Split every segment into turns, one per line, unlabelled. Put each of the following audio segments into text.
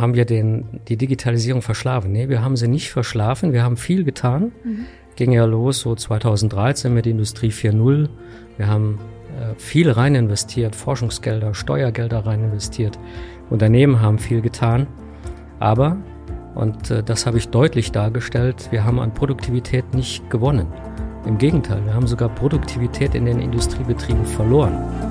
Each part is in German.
haben wir den, die Digitalisierung verschlafen. Nee, wir haben sie nicht verschlafen. Wir haben viel getan. Mhm. Ging ja los so 2013 mit Industrie 4.0. Wir haben äh, viel rein investiert, Forschungsgelder, Steuergelder rein investiert. Unternehmen haben viel getan. Aber, und äh, das habe ich deutlich dargestellt, wir haben an Produktivität nicht gewonnen. Im Gegenteil, wir haben sogar Produktivität in den Industriebetrieben verloren.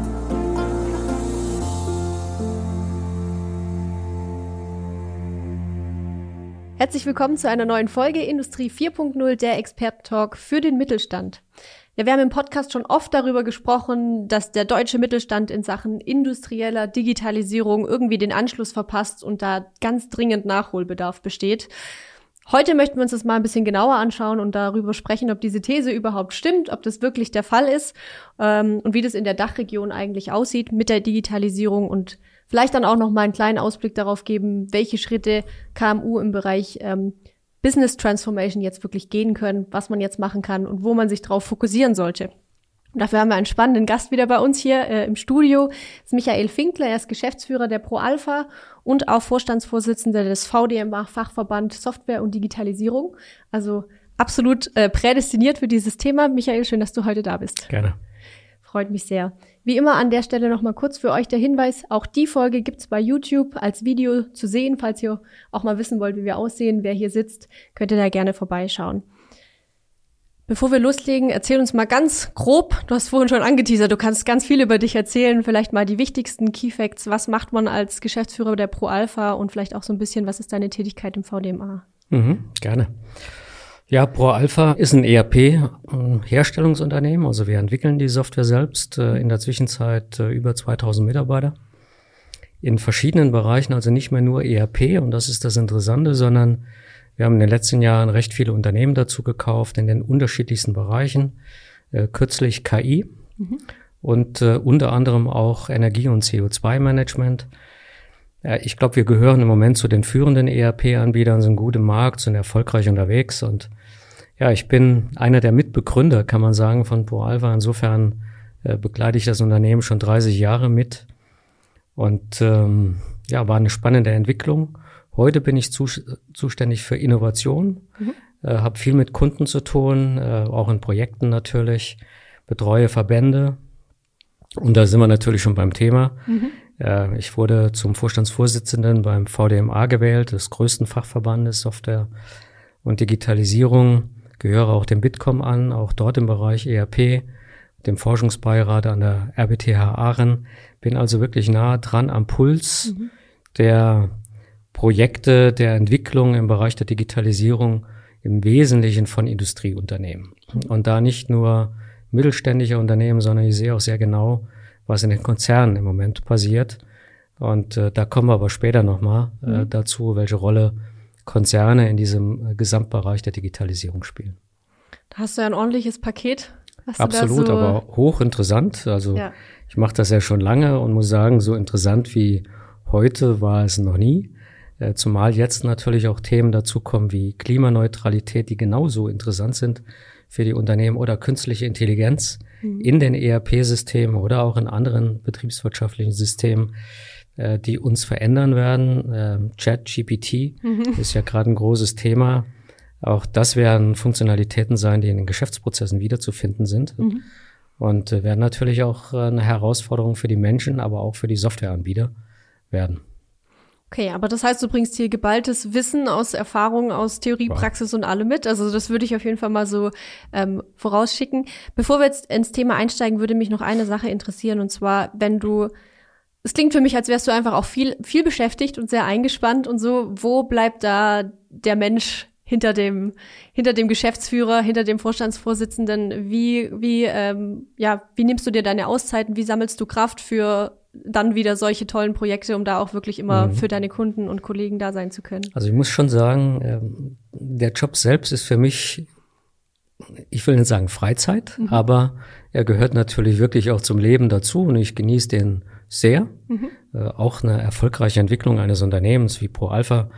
Herzlich willkommen zu einer neuen Folge Industrie 4.0, der Experten-Talk für den Mittelstand. Ja, wir haben im Podcast schon oft darüber gesprochen, dass der deutsche Mittelstand in Sachen industrieller Digitalisierung irgendwie den Anschluss verpasst und da ganz dringend Nachholbedarf besteht. Heute möchten wir uns das mal ein bisschen genauer anschauen und darüber sprechen, ob diese These überhaupt stimmt, ob das wirklich der Fall ist ähm, und wie das in der Dachregion eigentlich aussieht mit der Digitalisierung und Vielleicht dann auch noch mal einen kleinen Ausblick darauf geben, welche Schritte KMU im Bereich ähm, Business Transformation jetzt wirklich gehen können, was man jetzt machen kann und wo man sich darauf fokussieren sollte. Und dafür haben wir einen spannenden Gast wieder bei uns hier äh, im Studio. Das ist Michael Finkler, er ist Geschäftsführer der ProAlpha und auch Vorstandsvorsitzender des VDMA Fachverband Software und Digitalisierung. Also absolut äh, prädestiniert für dieses Thema. Michael, schön, dass du heute da bist.
Gerne.
Freut mich sehr. Wie immer an der Stelle nochmal kurz für euch der Hinweis, auch die Folge gibt's bei YouTube als Video zu sehen. Falls ihr auch mal wissen wollt, wie wir aussehen, wer hier sitzt, könnt ihr da gerne vorbeischauen. Bevor wir loslegen, erzähl uns mal ganz grob, du hast vorhin schon angeteasert, du kannst ganz viel über dich erzählen, vielleicht mal die wichtigsten Key Facts, was macht man als Geschäftsführer der Pro Alpha und vielleicht auch so ein bisschen, was ist deine Tätigkeit im VDMA?
Mhm, gerne. Ja, ProAlpha ist ein ERP-Herstellungsunternehmen. Also wir entwickeln die Software selbst. Äh, in der Zwischenzeit äh, über 2000 Mitarbeiter in verschiedenen Bereichen, also nicht mehr nur ERP. Und das ist das Interessante, sondern wir haben in den letzten Jahren recht viele Unternehmen dazu gekauft in den unterschiedlichsten Bereichen. Äh, kürzlich KI mhm. und unter anderem auch Energie- und CO2-Management. ich glaube, wir gehören im Moment zu den führenden ERP-Anbietern, sind gut im Markt, sind erfolgreich unterwegs und ja, ich bin einer der Mitbegründer, kann man sagen, von ProAlpha. Insofern äh, begleite ich das Unternehmen schon 30 Jahre mit. Und ähm, ja, war eine spannende Entwicklung. Heute bin ich zu, zuständig für Innovation, mhm. äh, habe viel mit Kunden zu tun, äh, auch in Projekten natürlich, betreue Verbände. Und da sind wir natürlich schon beim Thema. Mhm. Äh, ich wurde zum Vorstandsvorsitzenden beim VDMA gewählt, des größten Fachverbandes Software und Digitalisierung gehöre auch dem Bitkom an, auch dort im Bereich ERP, dem Forschungsbeirat an der RBTH Aachen. Bin also wirklich nah dran am Puls mhm. der Projekte, der Entwicklung im Bereich der Digitalisierung im Wesentlichen von Industrieunternehmen. Und da nicht nur mittelständische Unternehmen, sondern ich sehe auch sehr genau, was in den Konzernen im Moment passiert. Und äh, da kommen wir aber später nochmal äh, mhm. dazu, welche Rolle Konzerne in diesem äh, Gesamtbereich der Digitalisierung spielen.
Da hast du ja ein ordentliches Paket.
Absolut, so aber hochinteressant. Also ja. ich mache das ja schon lange und muss sagen, so interessant wie heute war es noch nie. Äh, zumal jetzt natürlich auch Themen dazukommen wie Klimaneutralität, die genauso interessant sind für die Unternehmen oder künstliche Intelligenz mhm. in den ERP-Systemen oder auch in anderen betriebswirtschaftlichen Systemen äh, die uns verändern werden. Äh, Chat GPT mhm. ist ja gerade ein großes Thema. Auch das werden Funktionalitäten sein, die in den Geschäftsprozessen wiederzufinden sind. Mhm. Und äh, werden natürlich auch äh, eine Herausforderung für die Menschen, aber auch für die Softwareanbieter werden.
Okay, aber das heißt, du bringst hier geballtes Wissen aus Erfahrung, aus Theorie, wow. Praxis und alle mit. Also das würde ich auf jeden Fall mal so ähm, vorausschicken. Bevor wir jetzt ins Thema einsteigen, würde mich noch eine Sache interessieren. Und zwar, wenn du es klingt für mich, als wärst du einfach auch viel, viel beschäftigt und sehr eingespannt und so. Wo bleibt da der Mensch hinter dem, hinter dem Geschäftsführer, hinter dem Vorstandsvorsitzenden? Wie, wie, ähm, ja, wie nimmst du dir deine Auszeiten? Wie sammelst du Kraft für dann wieder solche tollen Projekte, um da auch wirklich immer mhm. für deine Kunden und Kollegen da sein zu können?
Also ich muss schon sagen, ähm, der Job selbst ist für mich, ich will nicht sagen Freizeit, mhm. aber er gehört natürlich wirklich auch zum Leben dazu und ich genieße den sehr. Mhm. Äh, auch eine erfolgreiche Entwicklung eines Unternehmens wie ProAlpha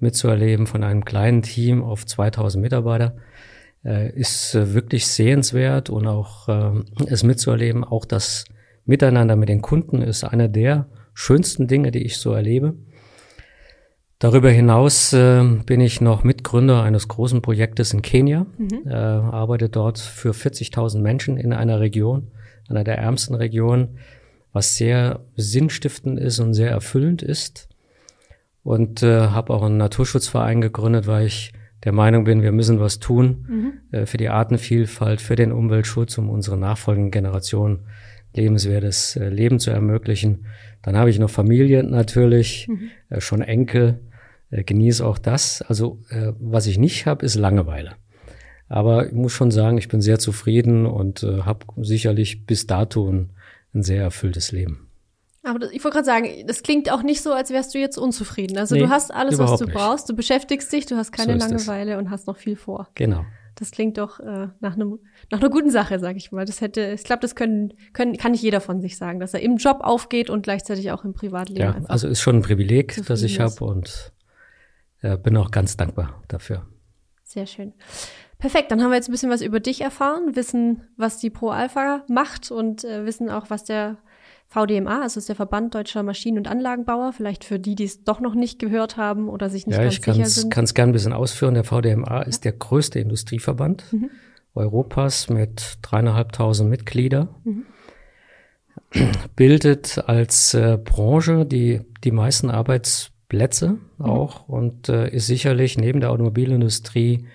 mitzuerleben von einem kleinen Team auf 2000 Mitarbeiter äh, ist äh, wirklich sehenswert und auch äh, es mitzuerleben, auch das Miteinander mit den Kunden ist einer der schönsten Dinge, die ich so erlebe. Darüber hinaus äh, bin ich noch Mitgründer eines großen Projektes in Kenia, mhm. äh, arbeite dort für 40.000 Menschen in einer Region, einer der ärmsten Regionen, was sehr sinnstiftend ist und sehr erfüllend ist. Und äh, habe auch einen Naturschutzverein gegründet, weil ich der Meinung bin, wir müssen was tun mhm. äh, für die Artenvielfalt, für den Umweltschutz, um unsere nachfolgenden Generationen lebenswertes äh, Leben zu ermöglichen. Dann habe ich noch Familie natürlich, mhm. äh, schon Enkel äh, genieße auch das. Also äh, was ich nicht habe, ist Langeweile. Aber ich muss schon sagen, ich bin sehr zufrieden und äh, habe sicherlich bis dato ein, ein sehr erfülltes Leben.
Aber ich wollte gerade sagen, das klingt auch nicht so, als wärst du jetzt unzufrieden. Also nee, du hast alles, was du nicht. brauchst, du beschäftigst dich, du hast keine so Langeweile und hast noch viel vor.
Genau.
Das klingt doch äh, nach, einem, nach einer guten Sache, sag ich mal. Das hätte, ich glaube, das können, können, kann nicht jeder von sich sagen, dass er im Job aufgeht und gleichzeitig auch im Privatleben.
Ja, also ist schon ein Privileg, das ich habe und äh, bin auch ganz dankbar dafür.
Sehr schön. Perfekt, dann haben wir jetzt ein bisschen was über dich erfahren, wissen, was die Pro Alpha macht und äh, wissen auch, was der VDMA, also ist der Verband Deutscher Maschinen- und Anlagenbauer, vielleicht für die, die es doch noch nicht gehört haben oder sich nicht ja, ganz sicher sind. Ja,
ich kann es gerne ein bisschen ausführen. Der VDMA ja. ist der größte Industrieverband mhm. Europas mit dreieinhalbtausend Mitglieder. Mhm. Bildet als äh, Branche die, die meisten Arbeitsplätze mhm. auch und äh, ist sicherlich neben der Automobilindustrie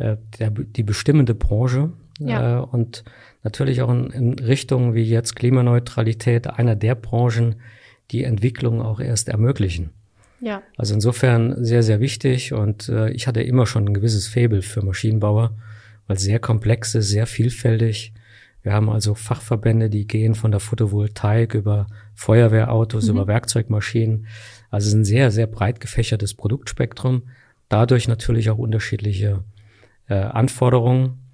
äh, der, die bestimmende Branche. Ja. Äh, und natürlich auch in, in Richtung wie jetzt Klimaneutralität einer der Branchen, die Entwicklung auch erst ermöglichen. Ja. Also insofern sehr, sehr wichtig und äh, ich hatte immer schon ein gewisses Faible für Maschinenbauer, weil sehr komplex ist, sehr vielfältig. Wir haben also Fachverbände, die gehen von der Photovoltaik über Feuerwehrautos, mhm. über Werkzeugmaschinen. Also es ist ein sehr, sehr breit gefächertes Produktspektrum. Dadurch natürlich auch unterschiedliche äh, Anforderungen.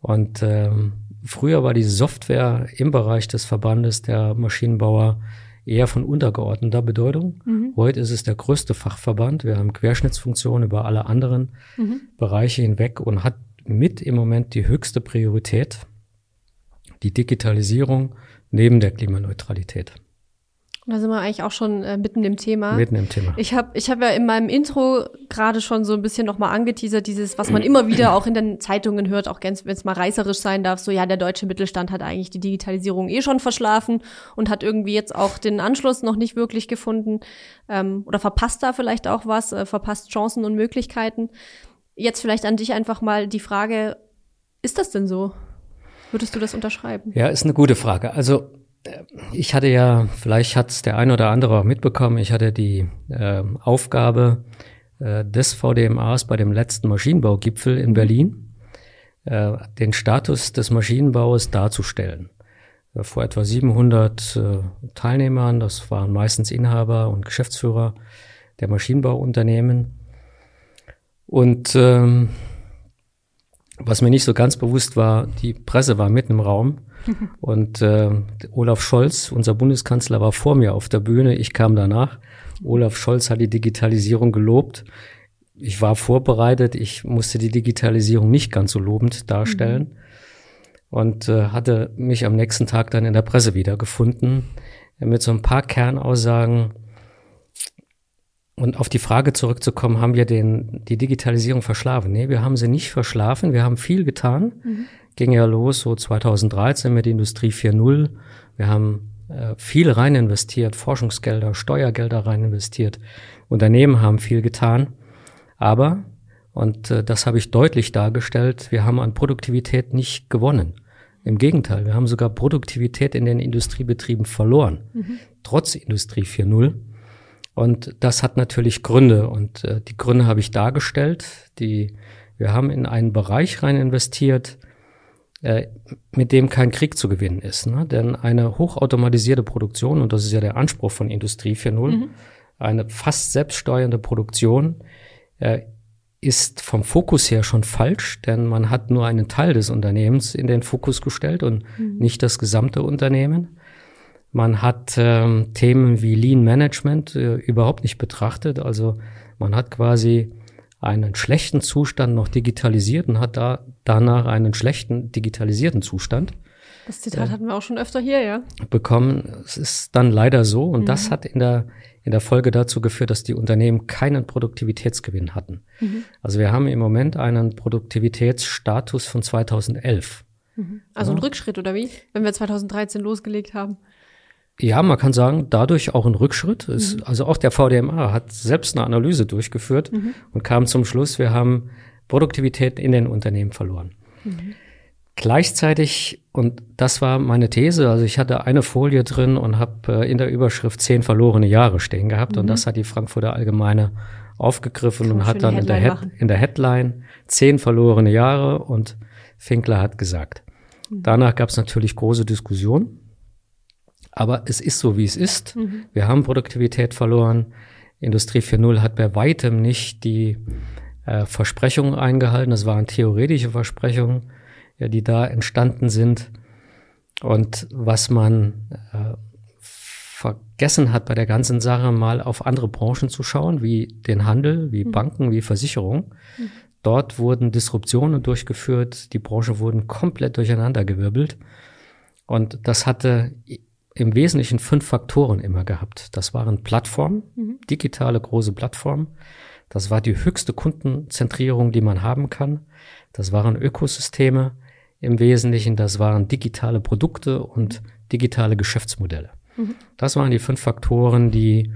Und ähm, Früher war die Software im Bereich des Verbandes der Maschinenbauer eher von untergeordneter Bedeutung. Mhm. Heute ist es der größte Fachverband. Wir haben Querschnittsfunktionen über alle anderen mhm. Bereiche hinweg und hat mit im Moment die höchste Priorität, die Digitalisierung neben der Klimaneutralität.
Da sind wir eigentlich auch schon äh, mitten im Thema.
Mitten im Thema.
Ich habe ich hab ja in meinem Intro gerade schon so ein bisschen nochmal angeteasert, dieses, was man immer wieder auch in den Zeitungen hört, auch wenn es mal reißerisch sein darf, so ja, der deutsche Mittelstand hat eigentlich die Digitalisierung eh schon verschlafen und hat irgendwie jetzt auch den Anschluss noch nicht wirklich gefunden ähm, oder verpasst da vielleicht auch was, äh, verpasst Chancen und Möglichkeiten. Jetzt vielleicht an dich einfach mal die Frage, ist das denn so? Würdest du das unterschreiben?
Ja, ist eine gute Frage. Also ich hatte ja, vielleicht hat es der ein oder andere auch mitbekommen, ich hatte die äh, Aufgabe äh, des VDMAs bei dem letzten Maschinenbaugipfel in Berlin, äh, den Status des Maschinenbaus darzustellen. Äh, vor etwa 700 äh, Teilnehmern, das waren meistens Inhaber und Geschäftsführer der Maschinenbauunternehmen. Und ähm, was mir nicht so ganz bewusst war, die Presse war mitten im Raum und äh, Olaf Scholz, unser Bundeskanzler, war vor mir auf der Bühne. Ich kam danach. Olaf Scholz hat die Digitalisierung gelobt. Ich war vorbereitet. Ich musste die Digitalisierung nicht ganz so lobend darstellen. Mhm. Und äh, hatte mich am nächsten Tag dann in der Presse wiedergefunden mit so ein paar Kernaussagen. Und auf die Frage zurückzukommen, haben wir den, die Digitalisierung verschlafen? Nee, wir haben sie nicht verschlafen. Wir haben viel getan. Mhm ging ja los so 2013 mit Industrie 4.0. Wir haben äh, viel rein investiert, Forschungsgelder, Steuergelder rein investiert. Unternehmen haben viel getan. Aber, und äh, das habe ich deutlich dargestellt, wir haben an Produktivität nicht gewonnen. Im Gegenteil, wir haben sogar Produktivität in den Industriebetrieben verloren, mhm. trotz Industrie 4.0. Und das hat natürlich Gründe und äh, die Gründe habe ich dargestellt. Die, wir haben in einen Bereich rein investiert, mit dem kein Krieg zu gewinnen ist. Ne? Denn eine hochautomatisierte Produktion, und das ist ja der Anspruch von Industrie 4.0, mhm. eine fast selbststeuernde Produktion, äh, ist vom Fokus her schon falsch, denn man hat nur einen Teil des Unternehmens in den Fokus gestellt und mhm. nicht das gesamte Unternehmen. Man hat ähm, Themen wie Lean Management äh, überhaupt nicht betrachtet. Also man hat quasi einen schlechten Zustand noch digitalisiert und hat da danach einen schlechten digitalisierten Zustand.
Das Zitat äh, hatten wir auch schon öfter hier, ja.
Bekommen. Es ist dann leider so und mhm. das hat in der in der Folge dazu geführt, dass die Unternehmen keinen Produktivitätsgewinn hatten. Mhm. Also wir haben im Moment einen Produktivitätsstatus von 2011.
Mhm. Also ja. ein Rückschritt oder wie? Wenn wir 2013 losgelegt haben.
Ja, man kann sagen, dadurch auch ein Rückschritt. Mhm. also auch der VDMA hat selbst eine Analyse durchgeführt mhm. und kam zum Schluss, wir haben Produktivität in den Unternehmen verloren. Mhm. Gleichzeitig, und das war meine These, also ich hatte eine Folie drin und habe äh, in der Überschrift zehn verlorene Jahre stehen gehabt mhm. und das hat die Frankfurter Allgemeine aufgegriffen und hat dann in der, Head, in der, Headline zehn verlorene Jahre und Finkler hat gesagt. Mhm. Danach gab es natürlich große Diskussionen, aber es ist so, wie es ist. Mhm. Wir haben Produktivität verloren. Industrie 4.0 hat bei weitem nicht die äh, Versprechungen eingehalten. Das waren theoretische Versprechungen ja, die da entstanden sind. Und was man äh, vergessen hat bei der ganzen Sache, mal auf andere Branchen zu schauen, wie den Handel, wie mhm. Banken, wie Versicherung. Mhm. Dort wurden Disruptionen durchgeführt, die Branche wurden komplett durcheinandergewirbelt. Und das hatte im Wesentlichen fünf Faktoren immer gehabt. Das waren Plattformen, mhm. digitale große Plattformen. Das war die höchste Kundenzentrierung, die man haben kann. Das waren Ökosysteme im Wesentlichen. Das waren digitale Produkte und digitale Geschäftsmodelle. Mhm. Das waren die fünf Faktoren, die,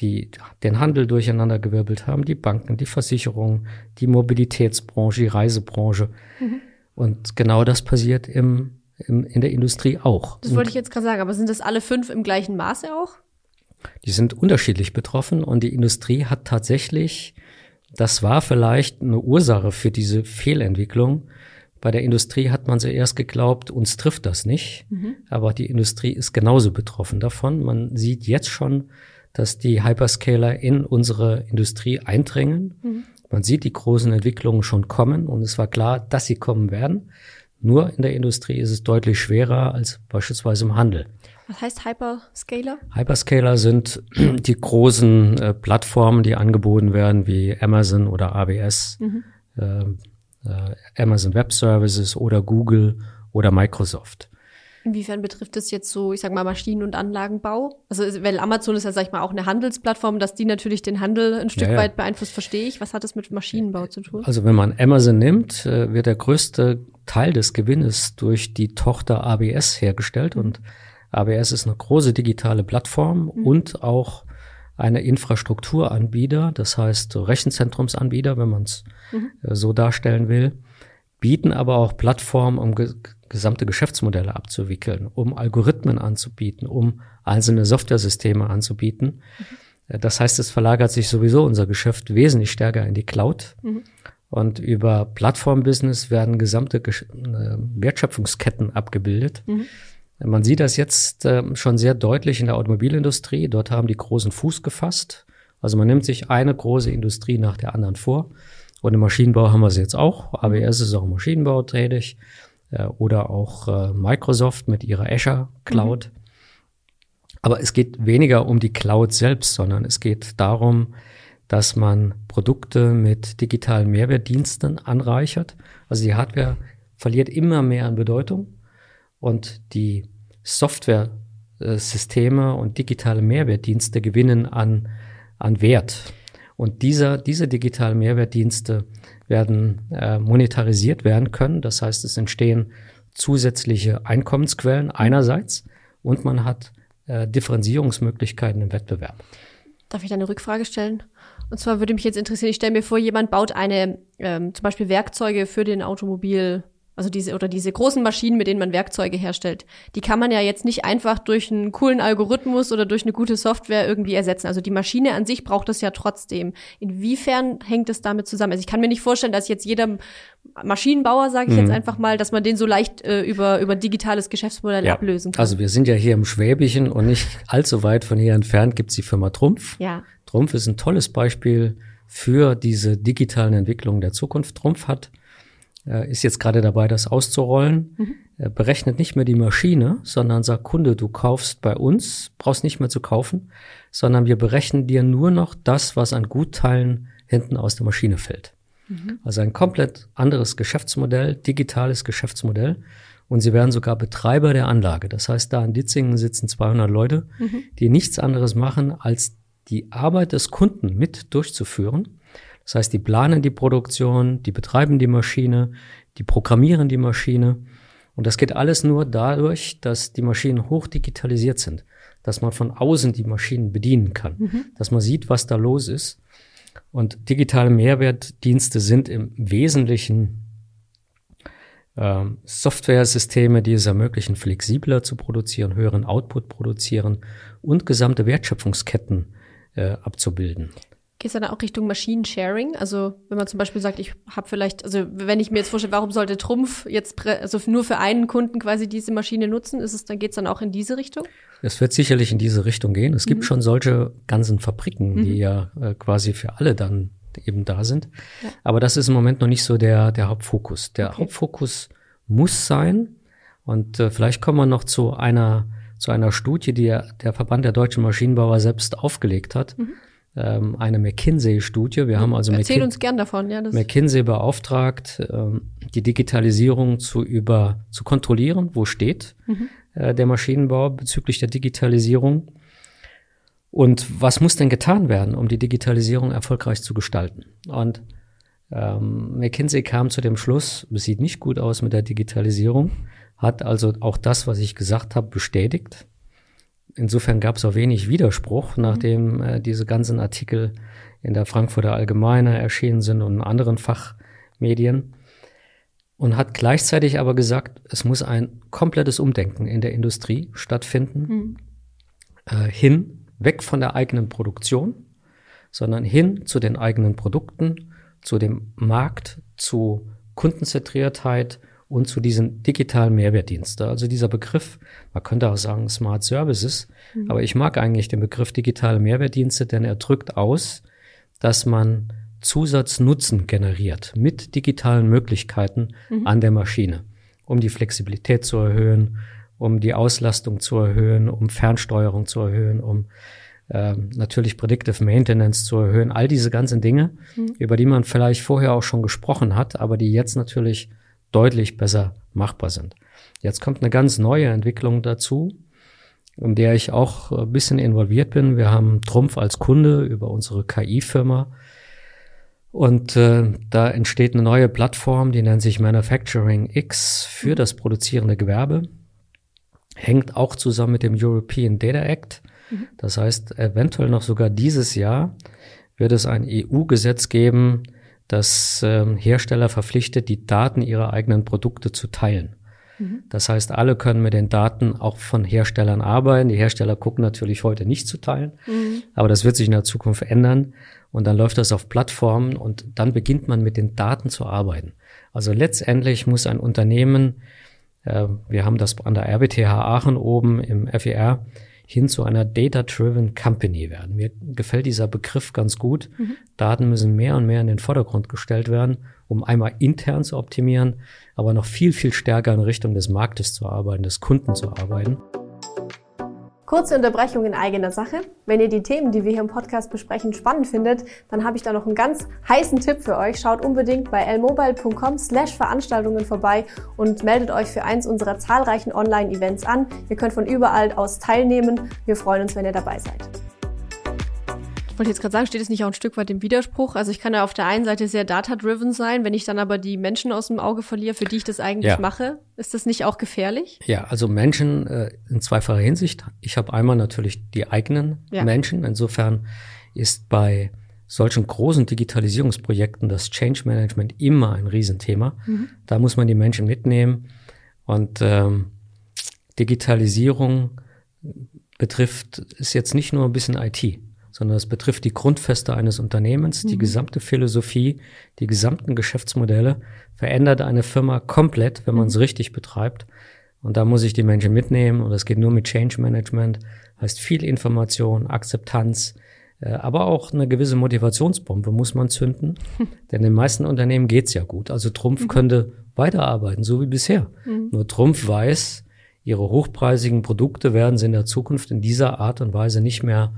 die den Handel durcheinandergewirbelt haben, die Banken, die Versicherungen, die Mobilitätsbranche, die Reisebranche. Mhm. Und genau das passiert im, im, in der Industrie auch.
Das wollte ich jetzt gerade sagen, aber sind das alle fünf im gleichen Maße auch?
Die sind unterschiedlich betroffen und die Industrie hat tatsächlich, das war vielleicht eine Ursache für diese Fehlentwicklung, bei der Industrie hat man zuerst geglaubt, uns trifft das nicht, mhm. aber die Industrie ist genauso betroffen davon. Man sieht jetzt schon, dass die Hyperscaler in unsere Industrie eindringen. Mhm. Man sieht die großen Entwicklungen schon kommen und es war klar, dass sie kommen werden. Nur in der Industrie ist es deutlich schwerer als beispielsweise im Handel.
Was heißt Hyperscaler?
Hyperscaler sind die großen äh, Plattformen, die angeboten werden, wie Amazon oder ABS. Mhm. Äh, äh, Amazon Web Services oder Google oder Microsoft.
Inwiefern betrifft das jetzt so, ich sag mal, Maschinen- und Anlagenbau? Also, weil Amazon ist ja, sag ich mal, auch eine Handelsplattform, dass die natürlich den Handel ein Stück ja, ja. weit beeinflusst, verstehe ich. Was hat das mit Maschinenbau zu tun?
Also, wenn man Amazon nimmt, äh, wird der größte Teil des Gewinnes durch die Tochter ABS hergestellt und ABS ist eine große digitale Plattform mhm. und auch eine Infrastrukturanbieter, das heißt Rechenzentrumsanbieter, wenn man es mhm. Äh, so darstellen will, bieten aber auch Plattformen, um ge gesamte Geschäftsmodelle abzuwickeln, um Algorithmen anzubieten, um einzelne Softwaresysteme anzubieten. Mhm. Das heißt, es verlagert sich sowieso unser Geschäft wesentlich stärker in die Cloud. Mhm. Und über Plattformbusiness werden gesamte Gesch äh, Wertschöpfungsketten abgebildet. Man sieht das jetzt äh, schon sehr deutlich in der Automobilindustrie. Dort haben die großen Fuß gefasst. Also man nimmt sich eine große Industrie nach der anderen vor. Und im Maschinenbau haben wir es jetzt auch. AWS ist auch im Maschinenbau tätig. Äh, oder auch äh, Microsoft mit ihrer Azure Cloud. Mhm. Aber es geht weniger um die Cloud selbst, sondern es geht darum, dass man Produkte mit digitalen Mehrwertdiensten anreichert. Also die Hardware verliert immer mehr an Bedeutung und die Software-Systeme und digitale Mehrwertdienste gewinnen an, an Wert. Und dieser, diese digitalen Mehrwertdienste werden äh, monetarisiert werden können. Das heißt, es entstehen zusätzliche Einkommensquellen einerseits und man hat äh, Differenzierungsmöglichkeiten im Wettbewerb.
Darf ich da eine Rückfrage stellen? Und zwar würde mich jetzt interessieren, ich stelle mir vor, jemand baut eine, ähm, zum Beispiel Werkzeuge für den Automobil, also diese oder diese großen Maschinen, mit denen man Werkzeuge herstellt, die kann man ja jetzt nicht einfach durch einen coolen Algorithmus oder durch eine gute Software irgendwie ersetzen. Also die Maschine an sich braucht es ja trotzdem. Inwiefern hängt es damit zusammen? Also ich kann mir nicht vorstellen, dass jetzt jeder Maschinenbauer, sage ich mhm. jetzt einfach mal, dass man den so leicht äh, über über digitales Geschäftsmodell ja. ablösen kann.
Also wir sind ja hier im Schwäbischen und nicht allzu weit von hier entfernt gibt's die Firma Trumpf.
Ja.
Trumpf ist ein tolles Beispiel für diese digitalen Entwicklungen der Zukunft. Trumpf hat ist jetzt gerade dabei, das auszurollen. Mhm. Er berechnet nicht mehr die Maschine, sondern sagt, Kunde, du kaufst bei uns, brauchst nicht mehr zu kaufen, sondern wir berechnen dir nur noch das, was an Gutteilen hinten aus der Maschine fällt. Mhm. Also ein komplett anderes Geschäftsmodell, digitales Geschäftsmodell. Und sie werden sogar Betreiber der Anlage. Das heißt, da in Ditzingen sitzen 200 Leute, mhm. die nichts anderes machen, als die Arbeit des Kunden mit durchzuführen. Das heißt, die planen die Produktion, die betreiben die Maschine, die programmieren die Maschine. Und das geht alles nur dadurch, dass die Maschinen hoch digitalisiert sind, dass man von außen die Maschinen bedienen kann, mhm. dass man sieht, was da los ist. Und digitale Mehrwertdienste sind im Wesentlichen ähm, Software-Systeme, die es ermöglichen, flexibler zu produzieren, höheren Output produzieren und gesamte Wertschöpfungsketten äh, abzubilden.
Geht es dann auch Richtung Maschinen-Sharing? Also wenn man zum Beispiel sagt, ich habe vielleicht, also wenn ich mir jetzt vorstelle, warum sollte Trumpf jetzt also nur für einen Kunden quasi diese Maschine nutzen, ist es dann geht es dann auch in diese Richtung?
Es wird sicherlich in diese Richtung gehen. Es mhm. gibt schon solche ganzen Fabriken, mhm. die ja äh, quasi für alle dann eben da sind. Ja. Aber das ist im Moment noch nicht so der der Hauptfokus. Der okay. Hauptfokus muss sein und äh, vielleicht kommen wir noch zu einer zu einer Studie, die der, Verband der deutschen Maschinenbauer selbst aufgelegt hat. Mhm ähm, eine McKinsey-Studie. Wir haben also
Erzähl McKin uns gern davon, ja.
McKinsey beauftragt, ähm, die Digitalisierung zu über zu kontrollieren, wo steht mhm. äh, der Maschinenbau bezüglich der Digitalisierung. Und was muss denn getan werden, um die Digitalisierung erfolgreich zu gestalten? Und ähm, McKinsey kam zu dem Schluss, es sieht nicht gut aus mit der Digitalisierung, hat also auch das, was ich gesagt habe, bestätigt insofern gab es auch wenig Widerspruch, mhm. nachdem äh, diese ganzen Artikel in der Frankfurter Allgemeine erschienen sind und in anderen Fachmedien. Und hat gleichzeitig aber gesagt, es muss ein komplettes Umdenken in der Industrie stattfinden, mhm. äh, hin, weg von der eigenen Produktion, sondern hin zu den eigenen Produkten, zu dem Markt, zu Kundenzentriertheit und zu diesen digitalen Mehrwertdiensten. Also dieser Begriff, man könnte auch sagen Smart Services, mhm. aber ich mag eigentlich den Begriff digitale Mehrwertdienste, denn er drückt aus, dass man Zusatznutzen generiert mit digitalen Möglichkeiten mhm. an der Maschine, um die Flexibilität zu erhöhen, um die Auslastung zu erhöhen, um Fernsteuerung zu erhöhen, um äh, natürlich Predictive Maintenance zu erhöhen, all diese ganzen Dinge, mhm. über die man vielleicht vorher auch schon gesprochen hat, aber die jetzt natürlich deutlich besser machbar sind. Jetzt kommt eine ganz neue Entwicklung dazu, in der ich auch ein bisschen involviert bin. Wir haben Trumpf als Kunde über unsere KI-Firma. Und äh, da entsteht eine neue Plattform, die nennt sich Manufacturing X für das produzierende Gewerbe. Hängt auch zusammen mit dem European Data Act. Mhm. Das heißt, eventuell noch sogar dieses Jahr wird es ein EU-Gesetz geben, dass ähm, Hersteller verpflichtet, die Daten ihrer eigenen Produkte zu teilen. Mhm. Das heißt, alle können mit den Daten auch von Herstellern arbeiten. Die Hersteller gucken natürlich heute nicht zu teilen, mhm. aber das wird sich in der Zukunft ändern. Und dann läuft das auf Plattformen und dann beginnt man mit den Daten zu arbeiten. Also letztendlich muss ein Unternehmen, äh, wir haben das an der RWTH Aachen oben im FER, hin zu einer Data-Driven Company werden. Mir gefällt dieser Begriff ganz gut. Mhm. Daten müssen mehr und mehr in den Vordergrund gestellt werden, um einmal intern zu optimieren, aber noch viel, viel stärker in Richtung des Marktes zu arbeiten, des Kunden zu arbeiten.
Kurze Unterbrechung in eigener Sache. Wenn ihr die Themen, die wir hier im Podcast besprechen, spannend findet, dann habe ich da noch einen ganz heißen Tipp für euch. Schaut unbedingt bei lmobile.com slash Veranstaltungen vorbei und meldet euch für eins unserer zahlreichen Online-Events an. Ihr könnt von überall aus teilnehmen. Wir freuen uns, wenn ihr dabei seid wollte jetzt gerade sagen, steht es nicht auch ein Stück weit im Widerspruch? Also ich kann ja auf der einen Seite sehr data-driven sein, wenn ich dann aber die Menschen aus dem Auge verliere, für die ich das eigentlich ja. mache, ist das nicht auch gefährlich?
Ja, also Menschen äh, in zweifacher Hinsicht. Ich habe einmal natürlich die eigenen ja. Menschen. Insofern ist bei solchen großen Digitalisierungsprojekten das Change Management immer ein Riesenthema. Mhm. Da muss man die Menschen mitnehmen. Und ähm, Digitalisierung betrifft, ist jetzt nicht nur ein bisschen IT sondern es betrifft die Grundfeste eines Unternehmens, mhm. die gesamte Philosophie, die gesamten Geschäftsmodelle, verändert eine Firma komplett, wenn man es mhm. richtig betreibt. Und da muss ich die Menschen mitnehmen und das geht nur mit Change Management, heißt viel Information, Akzeptanz, äh, aber auch eine gewisse Motivationsbombe muss man zünden, denn den meisten Unternehmen geht's ja gut. Also Trumpf mhm. könnte weiterarbeiten, so wie bisher. Mhm. Nur Trumpf weiß, ihre hochpreisigen Produkte werden sie in der Zukunft in dieser Art und Weise nicht mehr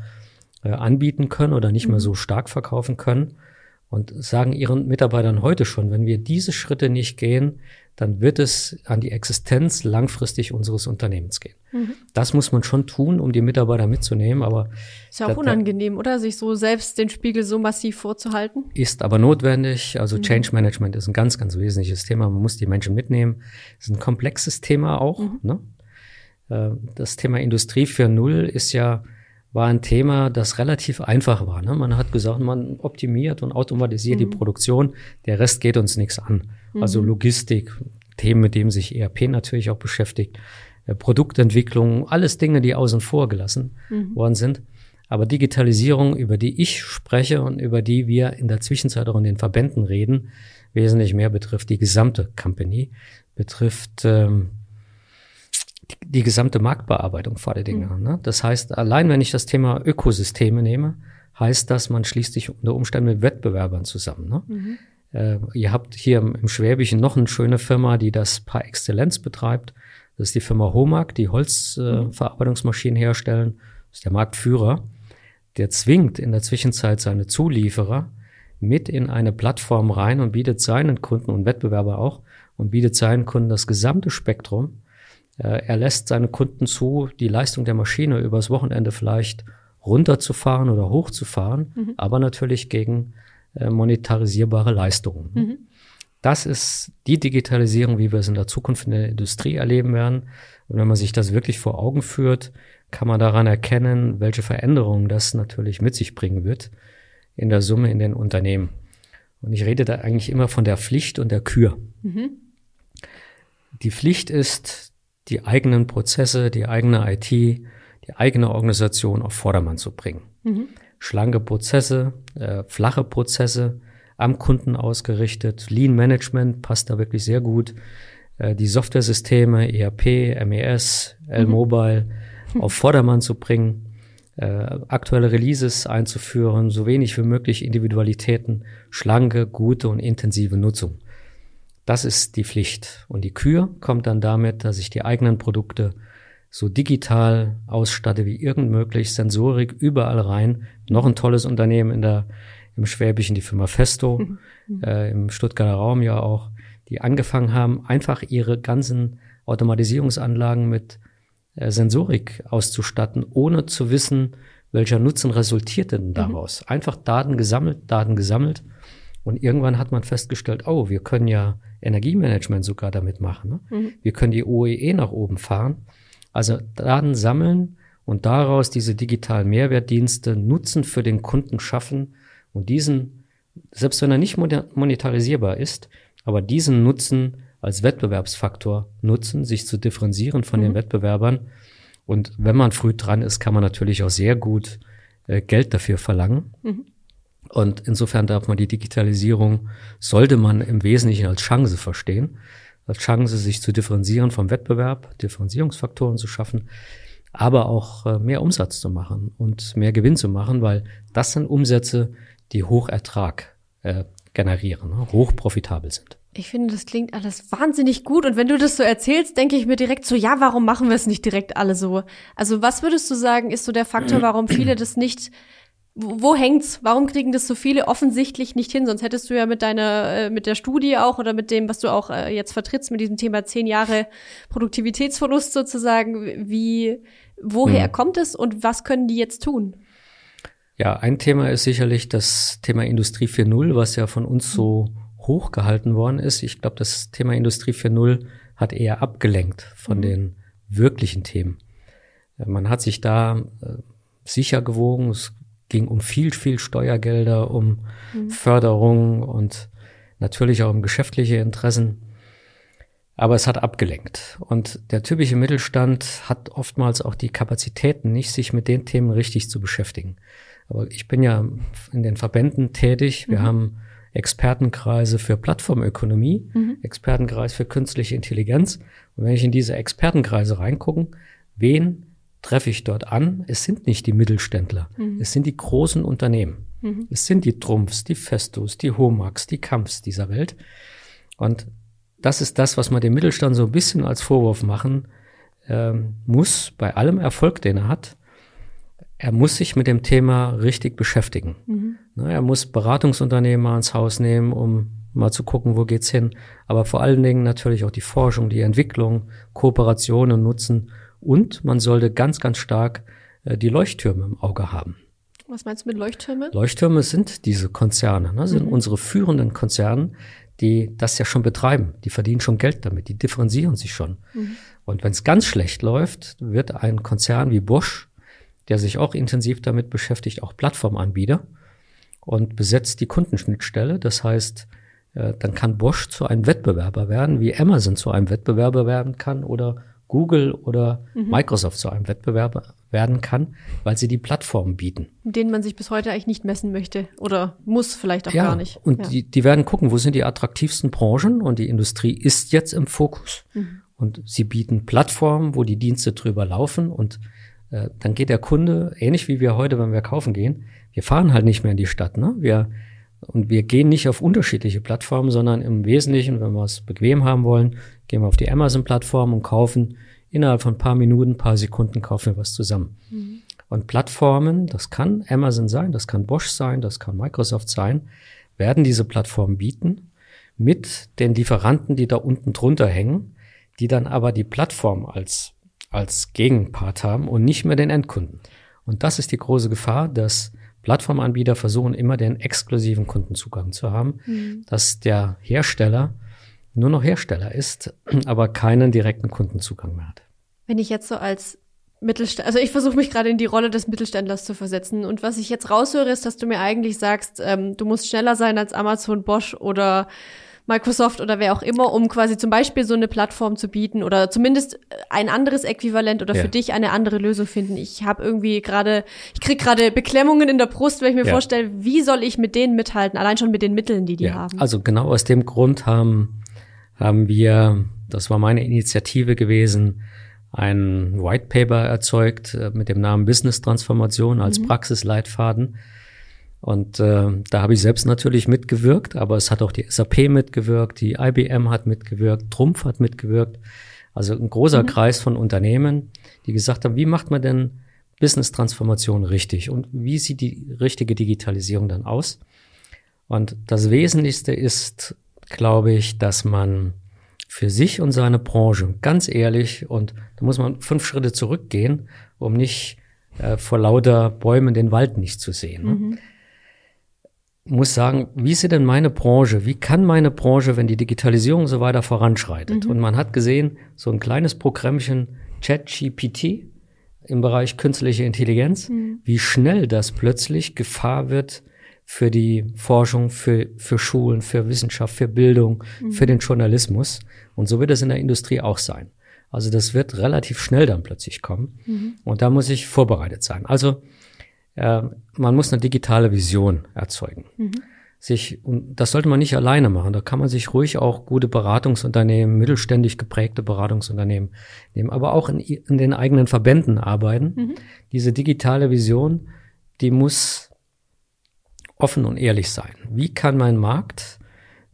äh, anbieten können oder nicht mehr mhm. so stark verkaufen können. und sagen ihren Mitarbeitern heute schon, wenn wir diese Schritte nicht gehen, dann wird es an die Existenz langfristig unseres Unternehmens gehen. Mhm. Das muss man schon tun, um die Mitarbeiter mitzunehmen, aber
ist ja auch da, unangenehm, oder sich so selbst den Spiegel so massiv vorzuhalten?
Ist aber notwendig. Also mhm. Change Management ist ein ganz, ganz wesentliches Thema. Man muss die Menschen mitnehmen. Ist ein komplexes Thema auch. Mhm. Ne? Äh, das Thema Industrie 4.0 ist ja war ein Thema, das relativ einfach war. Ne? Man hat gesagt, man optimiert und automatisiert mhm. die Produktion, der Rest geht uns nichts an. Mhm. Also Logistik, Themen, mit denen sich ERP natürlich auch beschäftigt, äh, Produktentwicklung, alles Dinge, die außen vor gelassen mhm. worden sind. Aber Digitalisierung, über die ich spreche und über die wir in der Zwischenzeit auch in den Verbänden reden, wesentlich mehr betrifft die gesamte Company, betrifft ähm, die, gesamte Marktbearbeitung vor der Dinge. Mhm. Ne? Das heißt, allein wenn ich das Thema Ökosysteme nehme, heißt das, man schließt sich unter Umständen mit Wettbewerbern zusammen. Ne? Mhm. Äh, ihr habt hier im, im Schwäbischen noch eine schöne Firma, die das par Exzellenz betreibt. Das ist die Firma Homag, die Holzverarbeitungsmaschinen äh, herstellen. Das ist der Marktführer. Der zwingt in der Zwischenzeit seine Zulieferer mit in eine Plattform rein und bietet seinen Kunden und Wettbewerber auch und bietet seinen Kunden das gesamte Spektrum. Äh, er lässt seine Kunden zu, die Leistung der Maschine übers Wochenende vielleicht runterzufahren oder hochzufahren, mhm. aber natürlich gegen äh, monetarisierbare Leistungen. Mhm. Das ist die Digitalisierung, wie wir es in der Zukunft in der Industrie erleben werden. Und wenn man sich das wirklich vor Augen führt, kann man daran erkennen, welche Veränderungen das natürlich mit sich bringen wird in der Summe in den Unternehmen. Und ich rede da eigentlich immer von der Pflicht und der Kür. Mhm. Die Pflicht ist, die eigenen Prozesse, die eigene IT, die eigene Organisation auf Vordermann zu bringen. Mhm schlanke Prozesse, äh, flache Prozesse, am Kunden ausgerichtet. Lean Management passt da wirklich sehr gut. Äh, die Softwaresysteme, ERP, MES, L-Mobile mhm. auf Vordermann zu bringen, äh, aktuelle Releases einzuführen, so wenig wie möglich Individualitäten, schlanke, gute und intensive Nutzung. Das ist die Pflicht. Und die Kür kommt dann damit, dass ich die eigenen Produkte so digital ausstatte wie irgend möglich, Sensorik überall rein. Noch ein tolles Unternehmen in der, im Schwäbischen, die Firma Festo, äh, im Stuttgarter Raum ja auch, die angefangen haben, einfach ihre ganzen Automatisierungsanlagen mit äh, Sensorik auszustatten, ohne zu wissen, welcher Nutzen resultiert denn mhm. daraus. Mhm. Einfach Daten gesammelt, Daten gesammelt. Und irgendwann hat man festgestellt, oh, wir können ja Energiemanagement sogar damit machen. Ne? Mhm. Wir können die OEE nach oben fahren. Also Daten sammeln und daraus diese digitalen Mehrwertdienste Nutzen für den Kunden schaffen und diesen, selbst wenn er nicht monetarisierbar ist, aber diesen Nutzen als Wettbewerbsfaktor nutzen, sich zu differenzieren von mhm. den Wettbewerbern. Und wenn man früh dran ist, kann man natürlich auch sehr gut äh, Geld dafür verlangen. Mhm. Und insofern darf man die Digitalisierung, sollte man im Wesentlichen als Chance verstehen als Chance, sich zu differenzieren vom Wettbewerb, Differenzierungsfaktoren zu schaffen, aber auch äh, mehr Umsatz zu machen und mehr Gewinn zu machen, weil das sind Umsätze, die Hochertrag äh, generieren, ne, hoch profitabel sind.
Ich finde, das klingt alles wahnsinnig gut. Und wenn du das so erzählst, denke ich mir direkt so, ja, warum machen wir es nicht direkt alle so? Also was würdest du sagen, ist so der Faktor, warum viele das nicht wo hängt's? Warum kriegen das so viele offensichtlich nicht hin? Sonst hättest du ja mit deiner, äh, mit der Studie auch oder mit dem, was du auch äh, jetzt vertrittst, mit diesem Thema zehn Jahre Produktivitätsverlust sozusagen, wie, woher hm. kommt es und was können die jetzt tun?
Ja, ein Thema ist sicherlich das Thema Industrie 4.0, was ja von uns so hoch gehalten worden ist. Ich glaube, das Thema Industrie 4.0 hat eher abgelenkt von mhm. den wirklichen Themen. Man hat sich da äh, sicher gewogen. Es ging um viel, viel Steuergelder, um mhm. Förderung und natürlich auch um geschäftliche Interessen. Aber es hat abgelenkt. Und der typische Mittelstand hat oftmals auch die Kapazitäten nicht, sich mit den Themen richtig zu beschäftigen. Aber ich bin ja in den Verbänden tätig. Wir mhm. haben Expertenkreise für Plattformökonomie, mhm. Expertenkreis für künstliche Intelligenz. Und wenn ich in diese Expertenkreise reingucken, wen treffe ich dort an, es sind nicht die Mittelständler, mhm. es sind die großen Unternehmen. Mhm. Es sind die Trumpfs, die Festus, die Homax, die Kampfs dieser Welt. Und das ist das, was man dem Mittelstand so ein bisschen als Vorwurf machen ähm, muss, bei allem Erfolg, den er hat. er muss sich mit dem Thema richtig beschäftigen. Mhm. Er muss Beratungsunternehmen mal ins Haus nehmen, um mal zu gucken, wo geht's hin. Aber vor allen Dingen natürlich auch die Forschung, die Entwicklung, Kooperationen nutzen. Und man sollte ganz, ganz stark äh, die Leuchttürme im Auge haben.
Was meinst du mit Leuchttürme?
Leuchttürme sind diese Konzerne, ne? sind mhm. unsere führenden Konzerne, die das ja schon betreiben. Die verdienen schon Geld damit, die differenzieren sich schon. Mhm. Und wenn es ganz schlecht läuft, wird ein Konzern wie Bosch, der sich auch intensiv damit beschäftigt, auch Plattformanbieter und besetzt die Kundenschnittstelle. Das heißt, äh, dann kann Bosch zu einem Wettbewerber werden, wie Amazon zu einem Wettbewerber werden kann oder Google oder mhm. Microsoft zu einem Wettbewerber werden kann, weil sie die Plattformen bieten.
Denen man sich bis heute eigentlich nicht messen möchte oder muss vielleicht auch
ja,
gar nicht.
Und ja. die, die werden gucken, wo sind die attraktivsten Branchen und die Industrie ist jetzt im Fokus. Mhm. Und sie bieten Plattformen, wo die Dienste drüber laufen und äh, dann geht der Kunde, ähnlich wie wir heute, wenn wir kaufen gehen, wir fahren halt nicht mehr in die Stadt. Ne? Wir und wir gehen nicht auf unterschiedliche Plattformen, sondern im Wesentlichen, wenn wir es bequem haben wollen, gehen wir auf die Amazon-Plattform und kaufen innerhalb von ein paar Minuten, ein paar Sekunden kaufen wir was zusammen. Mhm. Und Plattformen, das kann Amazon sein, das kann Bosch sein, das kann Microsoft sein, werden diese Plattformen bieten mit den Lieferanten, die da unten drunter hängen, die dann aber die Plattform als, als Gegenpart haben und nicht mehr den Endkunden. Und das ist die große Gefahr, dass Plattformanbieter versuchen immer den exklusiven Kundenzugang zu haben, mhm. dass der Hersteller nur noch Hersteller ist, aber keinen direkten Kundenzugang mehr hat.
Wenn ich jetzt so als Mittelständler, also ich versuche mich gerade in die Rolle des Mittelständlers zu versetzen. Und was ich jetzt raushöre, ist, dass du mir eigentlich sagst, ähm, du musst schneller sein als Amazon, Bosch oder Microsoft oder wer auch immer, um quasi zum Beispiel so eine Plattform zu bieten oder zumindest ein anderes Äquivalent oder ja. für dich eine andere Lösung finden. Ich habe irgendwie gerade, ich krieg gerade Beklemmungen in der Brust, wenn ich mir ja. vorstelle, wie soll ich mit denen mithalten, allein schon mit den Mitteln, die die ja. haben.
Also genau aus dem Grund haben, haben wir, das war meine Initiative gewesen, ein White Paper erzeugt äh, mit dem Namen Business Transformation als mhm. Praxisleitfaden und äh, da habe ich selbst natürlich mitgewirkt, aber es hat auch die SAP mitgewirkt, die IBM hat mitgewirkt, Trumpf hat mitgewirkt. Also ein großer mhm. Kreis von Unternehmen, die gesagt haben, wie macht man denn Business-Transformation richtig und wie sieht die richtige Digitalisierung dann aus? Und das Wesentlichste ist, glaube ich, dass man für sich und seine Branche ganz ehrlich und da muss man fünf Schritte zurückgehen, um nicht äh, vor lauter Bäumen den Wald nicht zu sehen. Ne? Mhm muss sagen, wie ist denn meine Branche? Wie kann meine Branche, wenn die Digitalisierung so weiter voranschreitet? Mhm. Und man hat gesehen, so ein kleines Programmchen ChatGPT im Bereich künstliche Intelligenz, mhm. wie schnell das plötzlich Gefahr wird für die Forschung, für, für Schulen, für Wissenschaft, für Bildung, mhm. für den Journalismus. Und so wird es in der Industrie auch sein. Also das wird relativ schnell dann plötzlich kommen. Mhm. Und da muss ich vorbereitet sein. Also äh, man muss eine digitale Vision erzeugen. Mhm. Sich, und das sollte man nicht alleine machen. Da kann man sich ruhig auch gute Beratungsunternehmen, mittelständig geprägte Beratungsunternehmen nehmen, aber auch in, in den eigenen Verbänden arbeiten. Mhm. Diese digitale Vision, die muss offen und ehrlich sein. Wie kann mein Markt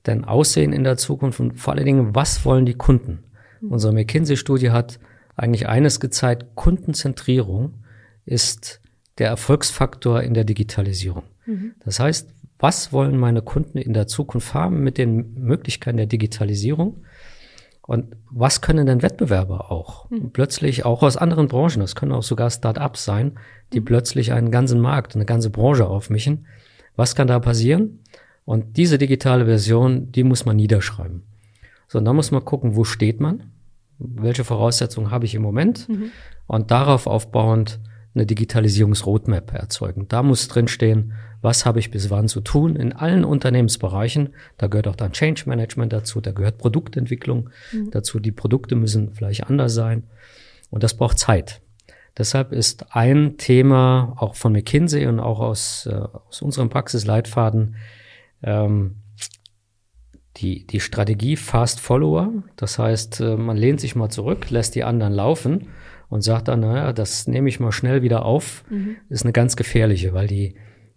denn aussehen in der Zukunft und vor allen Dingen, was wollen die Kunden? Unsere McKinsey-Studie hat eigentlich eines gezeigt, Kundenzentrierung ist der Erfolgsfaktor in der Digitalisierung. Mhm. Das heißt, was wollen meine Kunden in der Zukunft haben mit den Möglichkeiten der Digitalisierung? Und was können denn Wettbewerber auch? Mhm. Plötzlich auch aus anderen Branchen, das können auch sogar Start-ups sein, die mhm. plötzlich einen ganzen Markt, eine ganze Branche aufmischen. Was kann da passieren? Und diese digitale Version, die muss man niederschreiben. So, und da muss man gucken, wo steht man? Welche Voraussetzungen habe ich im Moment? Mhm. Und darauf aufbauend eine Digitalisierungsroadmap erzeugen. Da muss drinstehen, was habe ich bis wann zu tun in allen Unternehmensbereichen. Da gehört auch dann Change Management dazu, da gehört Produktentwicklung mhm. dazu. Die Produkte müssen vielleicht anders sein und das braucht Zeit. Deshalb ist ein Thema auch von McKinsey und auch aus, äh, aus unserem Praxisleitfaden ähm, die, die Strategie Fast Follower. Das heißt, äh, man lehnt sich mal zurück, lässt die anderen laufen und sagt dann, naja, das nehme ich mal schnell wieder auf, mhm. ist eine ganz gefährliche, weil die,